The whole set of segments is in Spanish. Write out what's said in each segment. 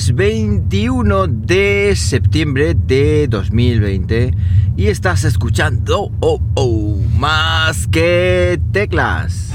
lunes 21 de septiembre de 2020 y estás escuchando oh, más que teclas.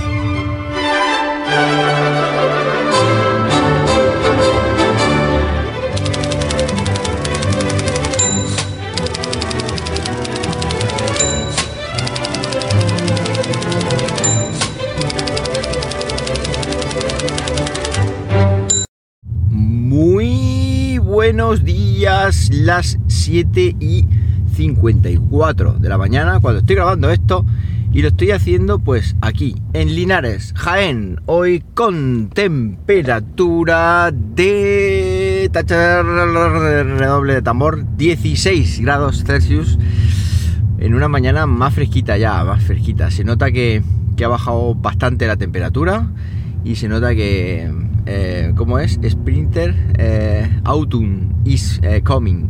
Buenos días, las 7 y 54 de la mañana cuando estoy grabando esto y lo estoy haciendo pues aquí en Linares, Jaén, hoy con temperatura de redoble de tambor 16 grados Celsius en una mañana más fresquita ya, más fresquita. Se nota que, que ha bajado bastante la temperatura y se nota que, eh, ¿cómo es? Sprinter eh, Autumn is eh, coming.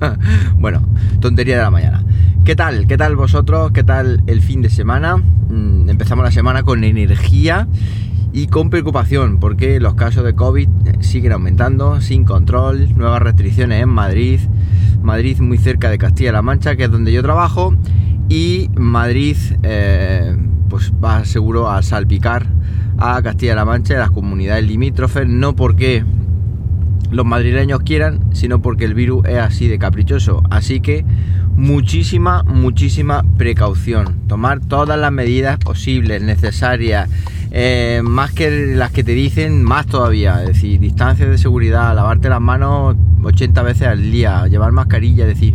bueno, tontería de la mañana. ¿Qué tal? ¿Qué tal vosotros? ¿Qué tal el fin de semana? Mm, empezamos la semana con energía y con preocupación porque los casos de COVID siguen aumentando sin control, nuevas restricciones en Madrid, Madrid muy cerca de Castilla-La Mancha, que es donde yo trabajo, y Madrid pues va seguro a salpicar a Castilla-La Mancha y a las comunidades limítrofes, no porque los madrileños quieran, sino porque el virus es así de caprichoso. Así que muchísima, muchísima precaución. Tomar todas las medidas posibles, necesarias, eh, más que las que te dicen, más todavía. Es decir, distancias de seguridad, lavarte las manos 80 veces al día, llevar mascarilla, es decir,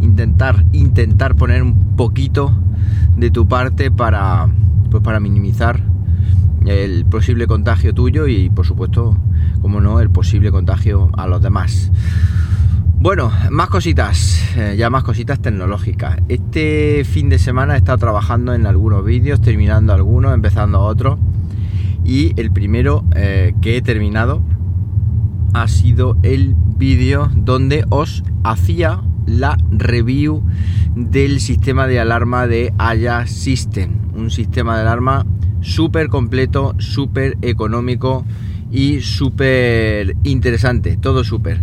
intentar, intentar poner un poquito de tu parte para, pues para minimizar el posible contagio tuyo y por supuesto, como no, el posible contagio a los demás. Bueno, más cositas, eh, ya más cositas tecnológicas. Este fin de semana he estado trabajando en algunos vídeos, terminando algunos, empezando otros. Y el primero eh, que he terminado ha sido el vídeo donde os hacía la review del sistema de alarma de Aya System. Un sistema de alarma súper completo, súper económico y súper interesante, todo súper.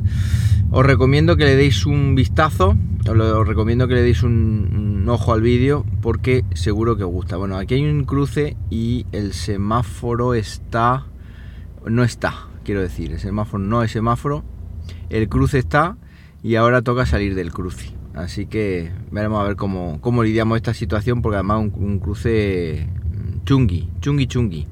Os recomiendo que le deis un vistazo, os, recomiendo que le deis un, ojo al vídeo porque seguro que os gusta. Bueno, aquí hay un cruce y el semáforo está... no está, quiero decir, el semáforo no es semáforo, el cruce está y ahora toca salir del cruce. Así que veremos a ver cómo, cómo lidiamos esta situación porque además un, un cruce chungui, chungui chungui.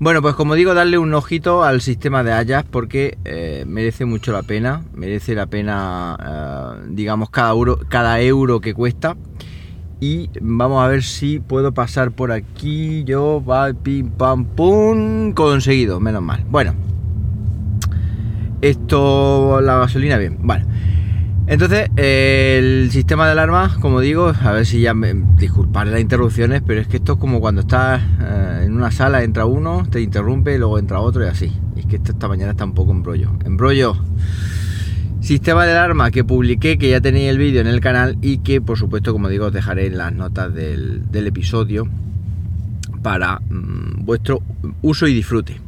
Bueno, pues como digo, darle un ojito al sistema de Ajax porque eh, merece mucho la pena, merece la pena, eh, digamos, cada euro, cada euro que cuesta. Y vamos a ver si puedo pasar por aquí. Yo, va, pim, pam, pum, conseguido, menos mal. Bueno, esto, la gasolina, bien. Bueno, entonces, el sistema de alarma, como digo, a ver si ya me disculpar las interrupciones, pero es que esto es como cuando estás eh, en una sala, entra uno, te interrumpe, y luego entra otro y así. Y es que esta mañana está un poco embrollo. Embrollo. Sistema de alarma que publiqué, que ya tenéis el vídeo en el canal y que por supuesto, como digo, os dejaré en las notas del, episodio para mm, vuestro uso y disfrute.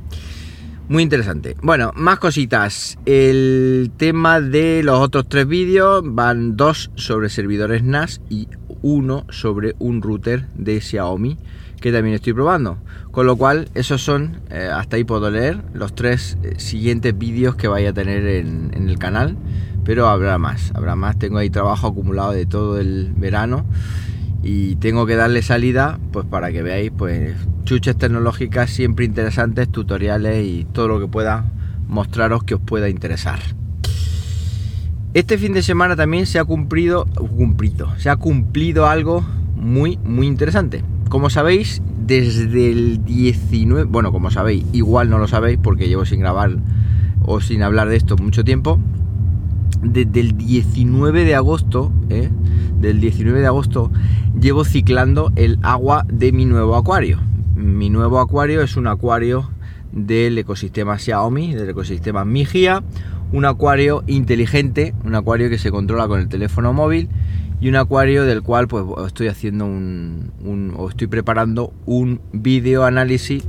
Muy interesante. Bueno, más cositas. El tema de los otros tres vídeos van dos sobre servidores NAS y uno sobre un router de Xiaomi que también estoy probando. Con lo cual, esos son, eh, hasta ahí puedo leer, los tres eh, siguientes vídeos que vaya a tener en, en el canal. Pero habrá más, habrá más. Tengo ahí trabajo acumulado de todo el verano y tengo que darle salida pues para que veáis pues chuches tecnológicas siempre interesantes, tutoriales y todo lo que pueda mostraros que os pueda interesar. Este fin de semana también se ha cumplido, cumplido, se ha cumplido algo muy muy interesante. Como sabéis, desde el 19, bueno, como sabéis, igual no lo sabéis porque llevo sin grabar o sin hablar de esto mucho tiempo. Desde el 19 de agosto, ¿eh? del 19 de agosto llevo ciclando el agua de mi nuevo acuario. Mi nuevo acuario es un acuario del ecosistema Xiaomi, del ecosistema Migia, un acuario inteligente, un acuario que se controla con el teléfono móvil y un acuario del cual pues estoy haciendo un, o estoy preparando un vídeo análisis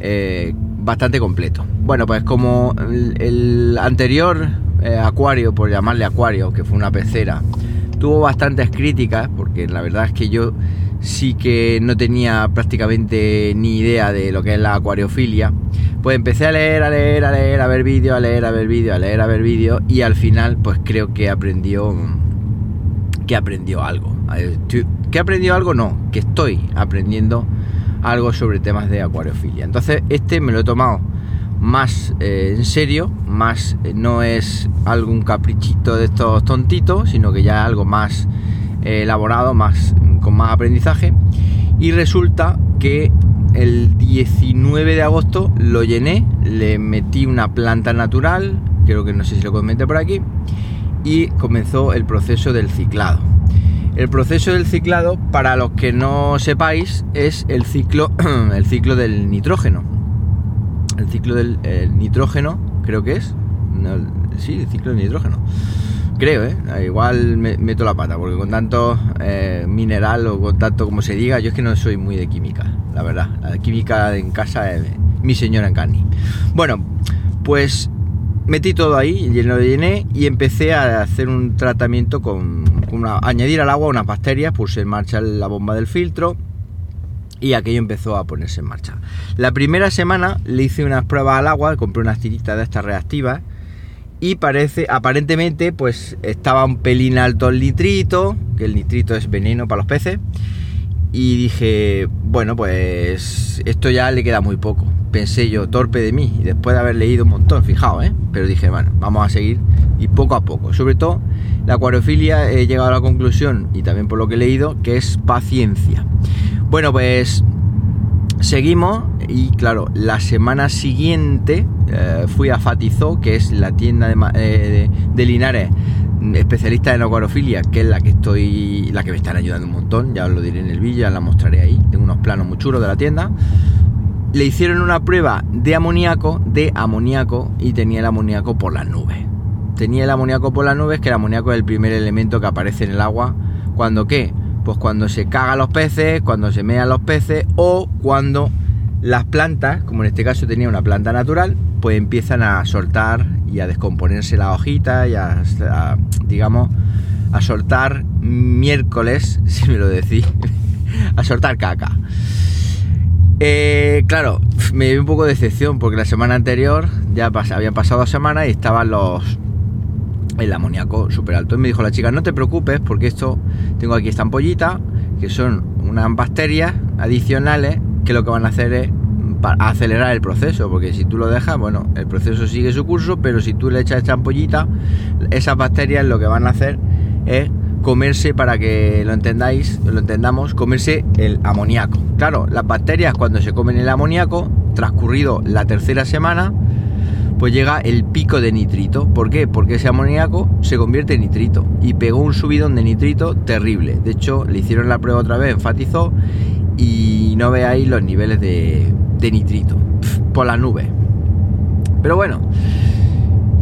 eh, bastante completo. Bueno, pues como el, anterior eh, acuario, por llamarle acuario, que fue una pecera, tuvo bastantes críticas, porque la verdad es que yo sí que no tenía prácticamente ni idea de lo que es la acuariofilia, pues empecé a leer, a leer, a leer, a ver vídeos, a leer, a ver vídeos, a leer, a ver vídeos, y al final pues creo que aprendió que aprendió algo. ¿Que aprendió algo? No, que estoy aprendiendo algo sobre temas de acuariofilia. Entonces este me lo he tomado más eh, en serio, más eh, no es algún caprichito de estos tontitos, sino que ya algo más eh, elaborado, más con más aprendizaje. Y resulta que el 19 de agosto lo llené, le metí una planta natural, creo que no sé si lo comenté por aquí, y comenzó el proceso del ciclado. El proceso del ciclado, para los que no sepáis, es el ciclo, el ciclo del nitrógeno. El ciclo del nitrógeno, creo que es. sí, el ciclo del nitrógeno. Creo, ¿eh? Igual meto la pata, porque con tanto eh, mineral o con tanto como se diga, yo es que no soy muy de química, la verdad. La química en casa es mi señora en carne. Bueno, pues metí todo ahí, lo llené y empecé a hacer un tratamiento con, añadir al agua unas bacterias, puse en marcha la bomba del filtro y aquello empezó a ponerse en marcha. La primera semana le hice unas pruebas al agua, compré unas tiritas de estas reactivas y parece, aparentemente, pues estaba un pelín alto el nitrito, que el nitrito es veneno para los peces. Y dije, bueno, pues esto ya le queda muy poco pensé yo, torpe de mí, y después de haber leído un montón, fijaos, ¿eh? Pero dije, bueno, vamos a seguir y poco a poco. Sobre todo, la acuariofilia he llegado a la conclusión, y también por lo que he leído, que es paciencia. Bueno, pues seguimos y claro, la semana siguiente eh, fui a Fatizó, que es la tienda de, eh, de, Linares especialista en acuariofilia, que es la que estoy, la que me están ayudando un montón, ya os lo diré en el vídeo, ya la mostraré ahí, tengo unos planos muy chulos de la tienda le hicieron una prueba de amoníaco, de amoníaco, y tenía el amoníaco por las nubes. Tenía el amoníaco por las nubes, que el amoníaco es el primer elemento que aparece en el agua. ¿Cuando qué? Pues cuando se cagan los peces, cuando se mean los peces, o cuando las plantas, como en este caso tenía una planta natural, pues empiezan a soltar y a descomponerse las hojitas y a, digamos, a soltar miércoles, si me lo decís, a soltar caca. Eh, claro, me dio un poco de decepción porque la semana anterior ya habían pasado dos semanas y estaban los el amoníaco súper alto. Y me dijo la chica, no te preocupes porque esto, tengo aquí esta ampollita, que son unas bacterias adicionales que lo que van a hacer es acelerar el proceso, porque si tú lo dejas, bueno, el proceso sigue su curso, pero si tú le echas esta ampollita, esas bacterias lo que van a hacer es comerse, para que lo entendáis, lo entendamos, comerse el amoníaco. Claro, las bacterias cuando se comen el amoníaco, transcurrido la tercera semana, pues llega el pico de nitrito. ¿Por qué? Porque ese amoníaco se convierte en nitrito y pegó un subidón de nitrito terrible. De hecho, le hicieron la prueba otra vez, enfatizó y no veáis los niveles de, de nitrito por las nubes. Pero bueno,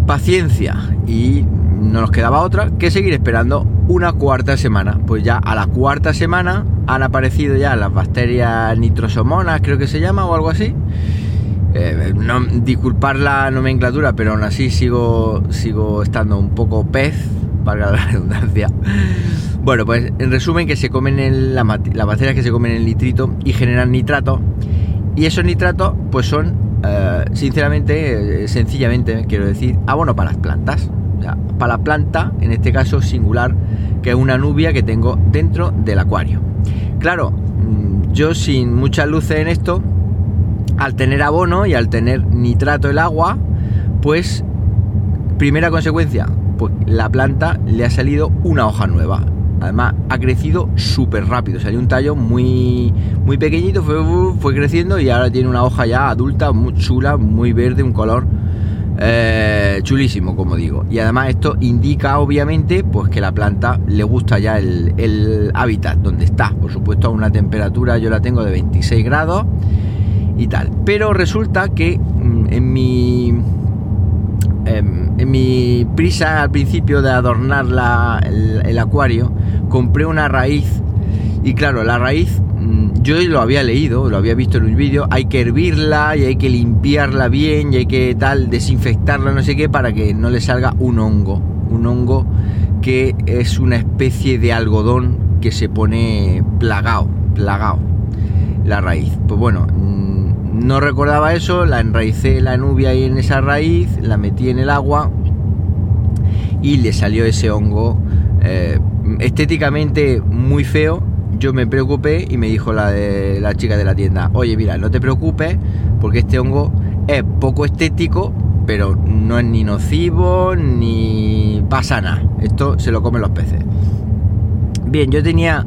paciencia y no nos quedaba otra que seguir esperando una cuarta semana. Pues ya a la cuarta semana han aparecido ya las bacterias nitrosomonas, creo que se llama, o algo así. Eh, no, disculpar la nomenclatura, pero aún así sigo, sigo estando un poco pez, valga la redundancia. Bueno, pues en resumen que se comen el, las bacterias que se comen el nitrito y generan nitrato. Y esos nitratos pues son, eh, sinceramente, eh, sencillamente, quiero decir, abono para las plantas para la planta, en este caso singular, que es una nubia que tengo dentro del acuario. Claro, mm, yo sin muchas luces en esto, al tener abono y al tener nitrato el agua, pues primera consecuencia, pues la planta le ha salido una hoja nueva. Además, ha crecido súper rápido. Salió un tallo muy, muy pequeñito, fue, fue creciendo y ahora tiene una hoja ya adulta, muy chula, muy verde, un color eh, chulísimo, como digo. Y además esto indica obviamente pues que la planta le gusta ya el, hábitat donde está. Por supuesto a una temperatura yo la tengo de 26 grados y tal. Pero resulta que mm, en mi em, en, mi prisa al principio de adornar el, acuario compré una raíz y claro la raíz mm, yo lo había leído, lo había visto en un vídeo, hay que hervirla y hay que limpiarla bien y hay que tal, desinfectarla, no sé qué, para que no le salga un hongo. Un hongo que es una especie de algodón que se pone plagado, plagado, la raíz. Pues bueno, mm, no recordaba eso, la enraicé la nubia ahí en esa raíz, la metí en el agua y le salió ese hongo eh, estéticamente muy feo yo me preocupé y me dijo la, de, la chica de la tienda, oye mira, no te preocupes porque este hongo es poco estético, pero no es ni nocivo ni pasa nada. Esto se lo comen los peces. Bien, yo tenía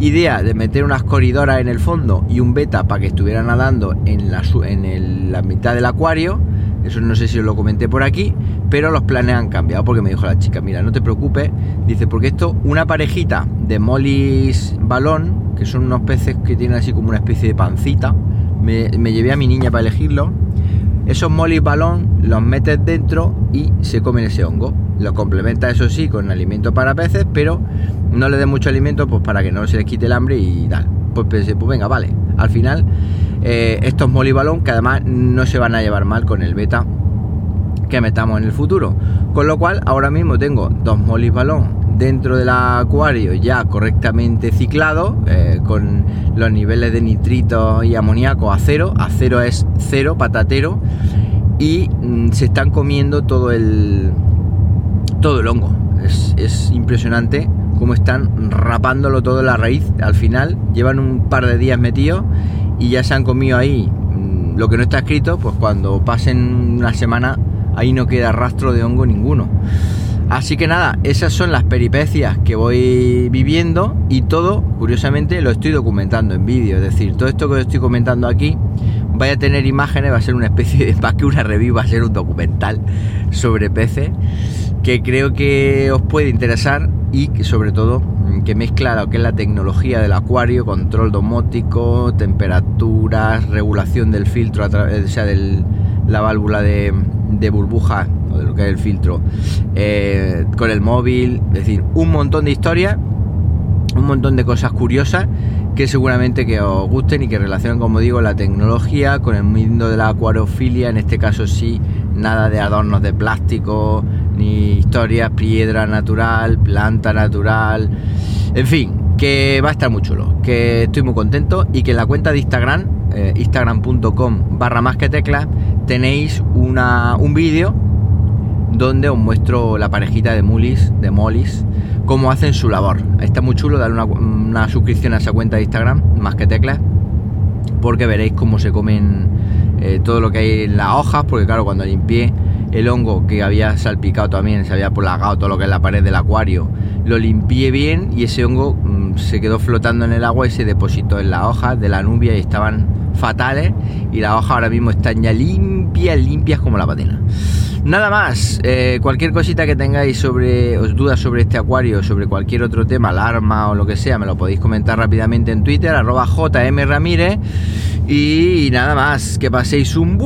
idea de meter unas corridoras en el fondo y un beta para que estuviera nadando en la, en la mitad del acuario. Eso no sé si os lo comenté por aquí, pero los planes han cambiado porque me dijo la chica, mira, no te preocupes, dice, porque esto, una parejita de molis balón, que son unos peces que tienen así como una especie de pancita, me, llevé a mi niña para elegirlo, esos molis balón los metes dentro y se comen ese hongo. Lo complementa eso sí con alimento para peces, pero no le dé mucho alimento pues para que no se les quite el hambre y tal. Pues pensé, pues venga, vale. Al final, eh, estos molis balón que además no se van a llevar mal con el beta que metamos en el futuro. Con lo cual, ahora mismo tengo dos molis balón dentro del acuario ya correctamente ciclado, eh, con los niveles de nitrito y amoníaco a cero. A cero es cero, patatero. Y mm, se están comiendo todo el, todo el hongo. Es, es impresionante cómo están rapándolo todo en la raíz. Al final llevan un par de días metidos y ya se han comido ahí mm, lo que no está escrito, pues cuando pasen una semana ahí no queda rastro de hongo ninguno. Así que nada, esas son las peripecias que voy viviendo y todo, curiosamente, lo estoy documentando en vídeo. Es decir, todo esto que os estoy comentando aquí, vaya a tener imágenes, va a ser una especie de, más que una review, va a ser un documental sobre peces que creo que os puede interesar y que sobre todo que mezcla lo que es la tecnología del acuario, control domótico, temperaturas, regulación del filtro, o sea, de la válvula de, de burbuja o de lo que es el filtro eh, con el móvil, es decir, un montón de historias, un montón de cosas curiosas que seguramente que os gusten y que relacionan, como digo, la tecnología con el mundo de la acuariofilia, en este caso sí, nada de adornos de plástico, ni historias, piedra natural, planta natural, en fin, que va a estar muy chulo, que estoy muy contento y que en la cuenta de Instagram, eh, instagram.com barra más que teclas, tenéis una, un vídeo donde os muestro la parejita de mulis, de molis, cómo hacen su labor. Está muy chulo, darle una, suscripción a esa cuenta de Instagram, más que teclas, porque veréis cómo se comen eh, todo lo que hay en las hojas, porque claro, cuando limpié el hongo que había salpicado también, se había plagado todo lo que es la pared del acuario, lo limpié bien y ese hongo mm, se quedó flotando en el agua y se depositó en las hojas de la nubia y estaban fatales y las hojas ahora mismo están ya limpias, limpias como la patena. Nada más, eh, cualquier cosita que tengáis sobre, os dudas sobre este acuario, sobre cualquier otro tema, alarma o lo que sea, me lo podéis comentar rápidamente en Twitter, arroba JM Ramírez. Y nada más, que paséis un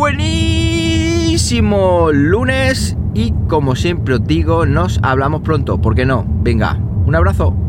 lunes y como siempre os digo, nos hablamos pronto, ¿por qué no? Venga, un abrazo.